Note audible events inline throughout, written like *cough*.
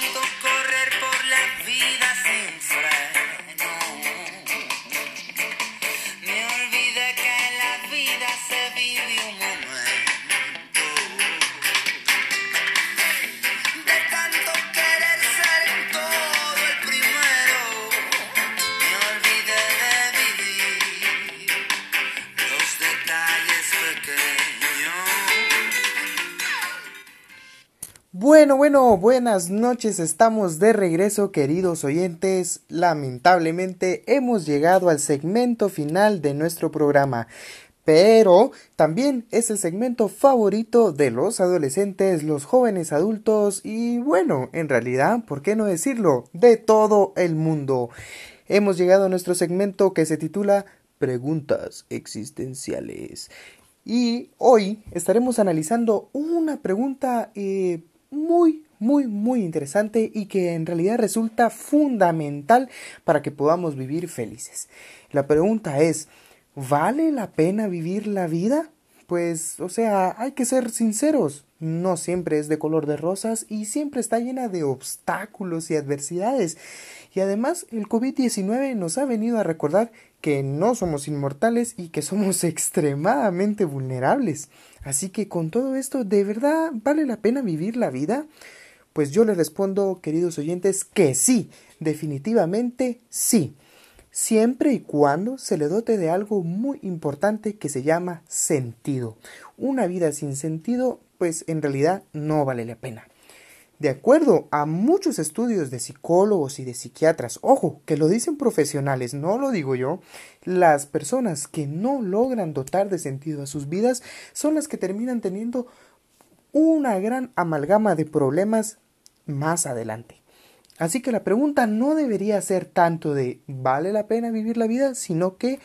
Mexicanico. Bueno, bueno, buenas noches, estamos de regreso queridos oyentes. Lamentablemente hemos llegado al segmento final de nuestro programa, pero también es el segmento favorito de los adolescentes, los jóvenes adultos y bueno, en realidad, ¿por qué no decirlo? De todo el mundo. Hemos llegado a nuestro segmento que se titula Preguntas existenciales. Y hoy estaremos analizando una pregunta eh, muy, muy, muy interesante y que en realidad resulta fundamental para que podamos vivir felices. La pregunta es, ¿vale la pena vivir la vida? Pues, o sea, hay que ser sinceros, no siempre es de color de rosas y siempre está llena de obstáculos y adversidades. Y además el COVID-19 nos ha venido a recordar que no somos inmortales y que somos *laughs* extremadamente vulnerables. Así que con todo esto, ¿de verdad vale la pena vivir la vida? Pues yo les respondo, queridos oyentes, que sí, definitivamente sí. Siempre y cuando se le dote de algo muy importante que se llama sentido. Una vida sin sentido, pues en realidad no vale la pena. De acuerdo a muchos estudios de psicólogos y de psiquiatras, ojo, que lo dicen profesionales, no lo digo yo, las personas que no logran dotar de sentido a sus vidas son las que terminan teniendo una gran amalgama de problemas más adelante. Así que la pregunta no debería ser tanto de ¿vale la pena vivir la vida? sino que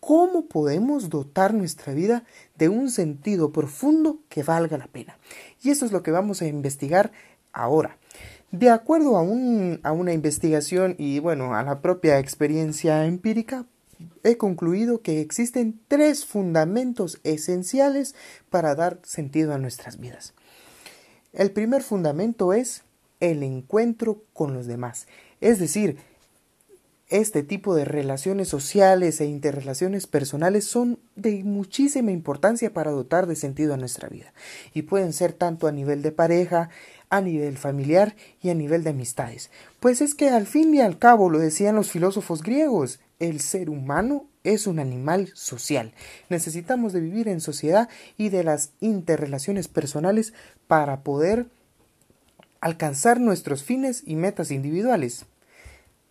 ¿cómo podemos dotar nuestra vida de un sentido profundo que valga la pena? Y eso es lo que vamos a investigar ahora. De acuerdo a, un, a una investigación y bueno, a la propia experiencia empírica, he concluido que existen tres fundamentos esenciales para dar sentido a nuestras vidas. El primer fundamento es el encuentro con los demás, es decir, este tipo de relaciones sociales e interrelaciones personales son de muchísima importancia para dotar de sentido a nuestra vida y pueden ser tanto a nivel de pareja, a nivel familiar y a nivel de amistades. Pues es que al fin y al cabo lo decían los filósofos griegos, el ser humano es un animal social. Necesitamos de vivir en sociedad y de las interrelaciones personales para poder alcanzar nuestros fines y metas individuales.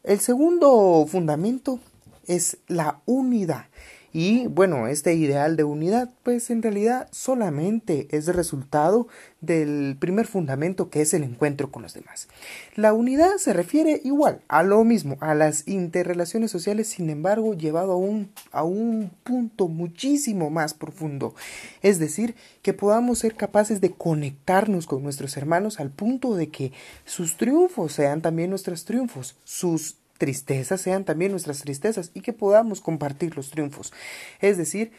El segundo fundamento es la unidad. Y bueno, este ideal de unidad, pues en realidad solamente es resultado del primer fundamento que es el encuentro con los demás. La unidad se refiere igual a lo mismo, a las interrelaciones sociales, sin embargo, llevado a un, a un punto muchísimo más profundo. Es decir, que podamos ser capaces de conectarnos con nuestros hermanos al punto de que sus triunfos sean también nuestros triunfos, sus tristezas sean también nuestras tristezas y que podamos compartir los triunfos. Es decir,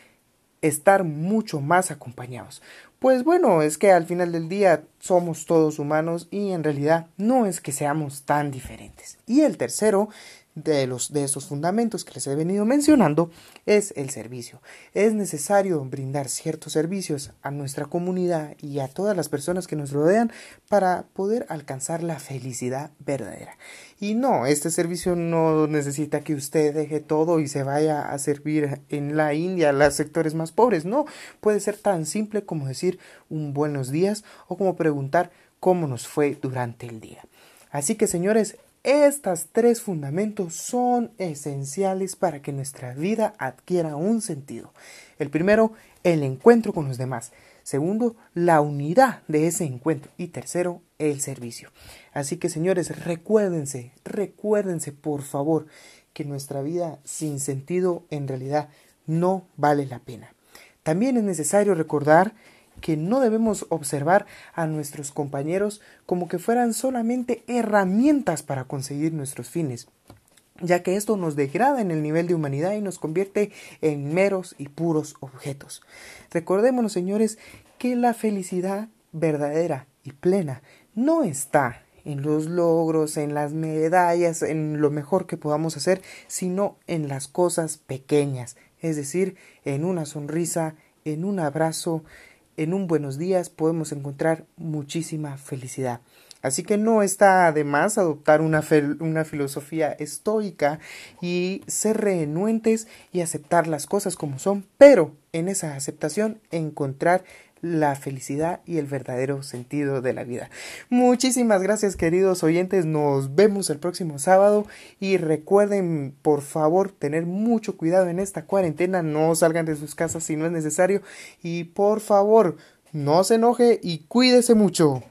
estar mucho más acompañados. Pues bueno, es que al final del día somos todos humanos y en realidad no es que seamos tan diferentes. Y el tercero de los de estos fundamentos que les he venido mencionando es el servicio. Es necesario brindar ciertos servicios a nuestra comunidad y a todas las personas que nos rodean para poder alcanzar la felicidad verdadera. Y no, este servicio no necesita que usted deje todo y se vaya a servir en la India a los sectores más pobres. No, puede ser tan simple como decir un buenos días o como preguntar cómo nos fue durante el día. Así que señores, estos tres fundamentos son esenciales para que nuestra vida adquiera un sentido. El primero, el encuentro con los demás. Segundo, la unidad de ese encuentro. Y tercero, el servicio. Así que señores, recuérdense, recuérdense por favor que nuestra vida sin sentido en realidad no vale la pena. También es necesario recordar que no debemos observar a nuestros compañeros como que fueran solamente herramientas para conseguir nuestros fines, ya que esto nos degrada en el nivel de humanidad y nos convierte en meros y puros objetos. Recordémonos, señores, que la felicidad verdadera y plena no está en los logros, en las medallas, en lo mejor que podamos hacer, sino en las cosas pequeñas, es decir, en una sonrisa, en un abrazo, en un buenos días podemos encontrar muchísima felicidad. Así que no está de más adoptar una, una, filosofía estoica y ser renuentes y aceptar las cosas como son, pero en esa aceptación encontrar la felicidad y el verdadero sentido de la vida. Muchísimas gracias queridos oyentes, nos vemos el próximo sábado y recuerden por favor tener mucho cuidado en esta cuarentena, no salgan de sus casas si no es necesario y por favor no se enoje y cuídese mucho.